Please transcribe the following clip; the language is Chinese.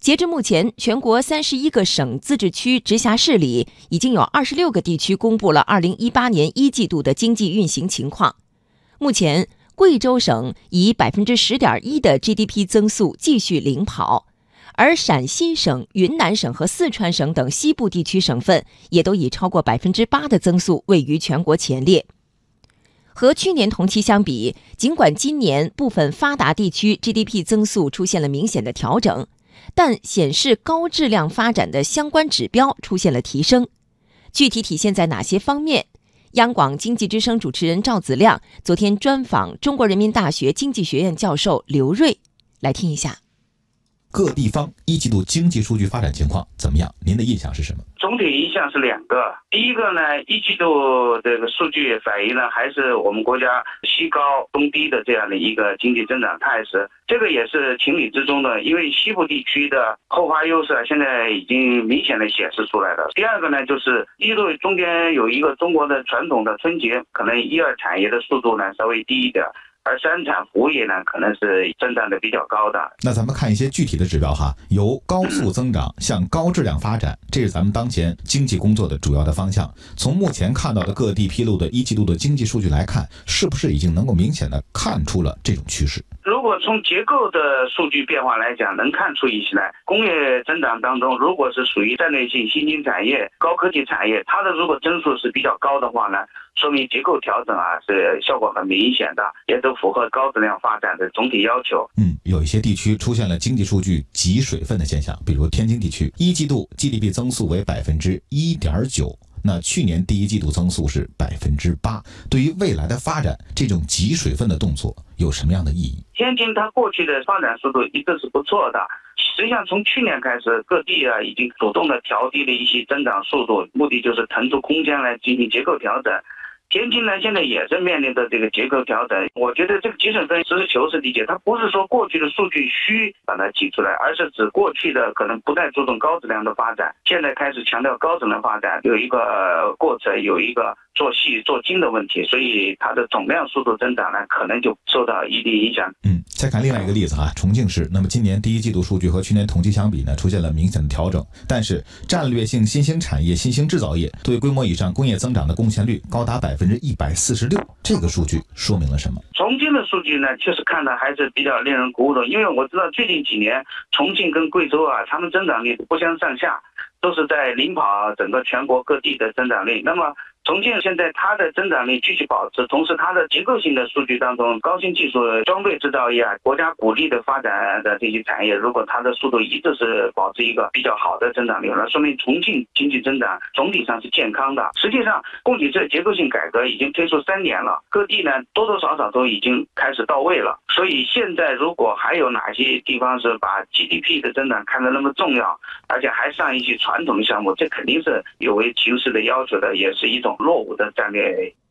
截至目前，全国三十一个省、自治区、直辖市里，已经有二十六个地区公布了二零一八年一季度的经济运行情况。目前，贵州省以百分之十点一的 GDP 增速继续领跑，而陕西省、云南省和四川省等西部地区省份也都以超过百分之八的增速位于全国前列。和去年同期相比，尽管今年部分发达地区 GDP 增速出现了明显的调整，但显示高质量发展的相关指标出现了提升。具体体现在哪些方面？央广经济之声主持人赵子亮昨天专访中国人民大学经济学院教授刘锐，来听一下。各地方一季度经济数据发展情况怎么样？您的印象是什么？总体印象是两个。第一个呢，一季度这个数据反映呢，还是我们国家西高东低的这样的一个经济增长态势，这个也是情理之中的。因为西部地区的后发优势啊现在已经明显的显示出来了。第二个呢，就是一季度中间有一个中国的传统的春节，可能一二产业的速度呢稍微低一点。而生产服务业呢，可能是增长的比较高的。那咱们看一些具体的指标哈，由高速增长向高质量发展，这是咱们当前经济工作的主要的方向。从目前看到的各地披露的一季度的经济数据来看，是不是已经能够明显的看出了这种趋势？如果从结构的数据变化来讲，能看出一些来。工业增长当中，如果是属于战略性新兴产业、高科技产业，它的如果增速是比较高的话呢，说明结构调整啊是效果很明显的，也都符合高质量发展的总体要求。嗯，有一些地区出现了经济数据挤水分的现象，比如天津地区，一季度 GDP 增速为百分之一点九。那去年第一季度增速是百分之八，对于未来的发展，这种挤水分的动作有什么样的意义？天津它过去的发展速度一直是不错的，实际上从去年开始，各地啊已经主动的调低了一些增长速度，目的就是腾出空间来进行结构调整。天津呢，现在也是面临着这个结构调整。我觉得这个基准分实事求是理解，它不是说过去的数据虚把它挤出来，而是指过去的可能不太注重高质量的发展，现在开始强调高质量发展，有一个过程，有一个做细做精的问题，所以它的总量速度增长呢，可能就受到一定影响。嗯。再看另外一个例子哈，重庆市。那么今年第一季度数据和去年同期相比呢，出现了明显的调整。但是战略性新兴产业、新兴制造业对规模以上工业增长的贡献率高达百分之一百四十六。这个数据说明了什么？重庆的数据呢，确实看的还是比较令人鼓舞的。因为我知道最近几年重庆跟贵州啊，他们增长率不相上下，都是在领跑整个全国各地的增长率。那么重庆现在它的增长率继续保持，同时它的结构性的数据当中，高新技术装备制造业啊，国家鼓励的发展的这些产业，如果它的速度一直是保持一个比较好的增长率，那说明重庆经济增长总体上是健康的。实际上，供给侧结构性改革已经推出三年了，各地呢多多少少都已经开始到位了。所以现在如果还有哪些地方是把 GDP 的增长看得那么重要，而且还上一些传统项目，这肯定是有违形势的要求的，也是一种。落伍的战略。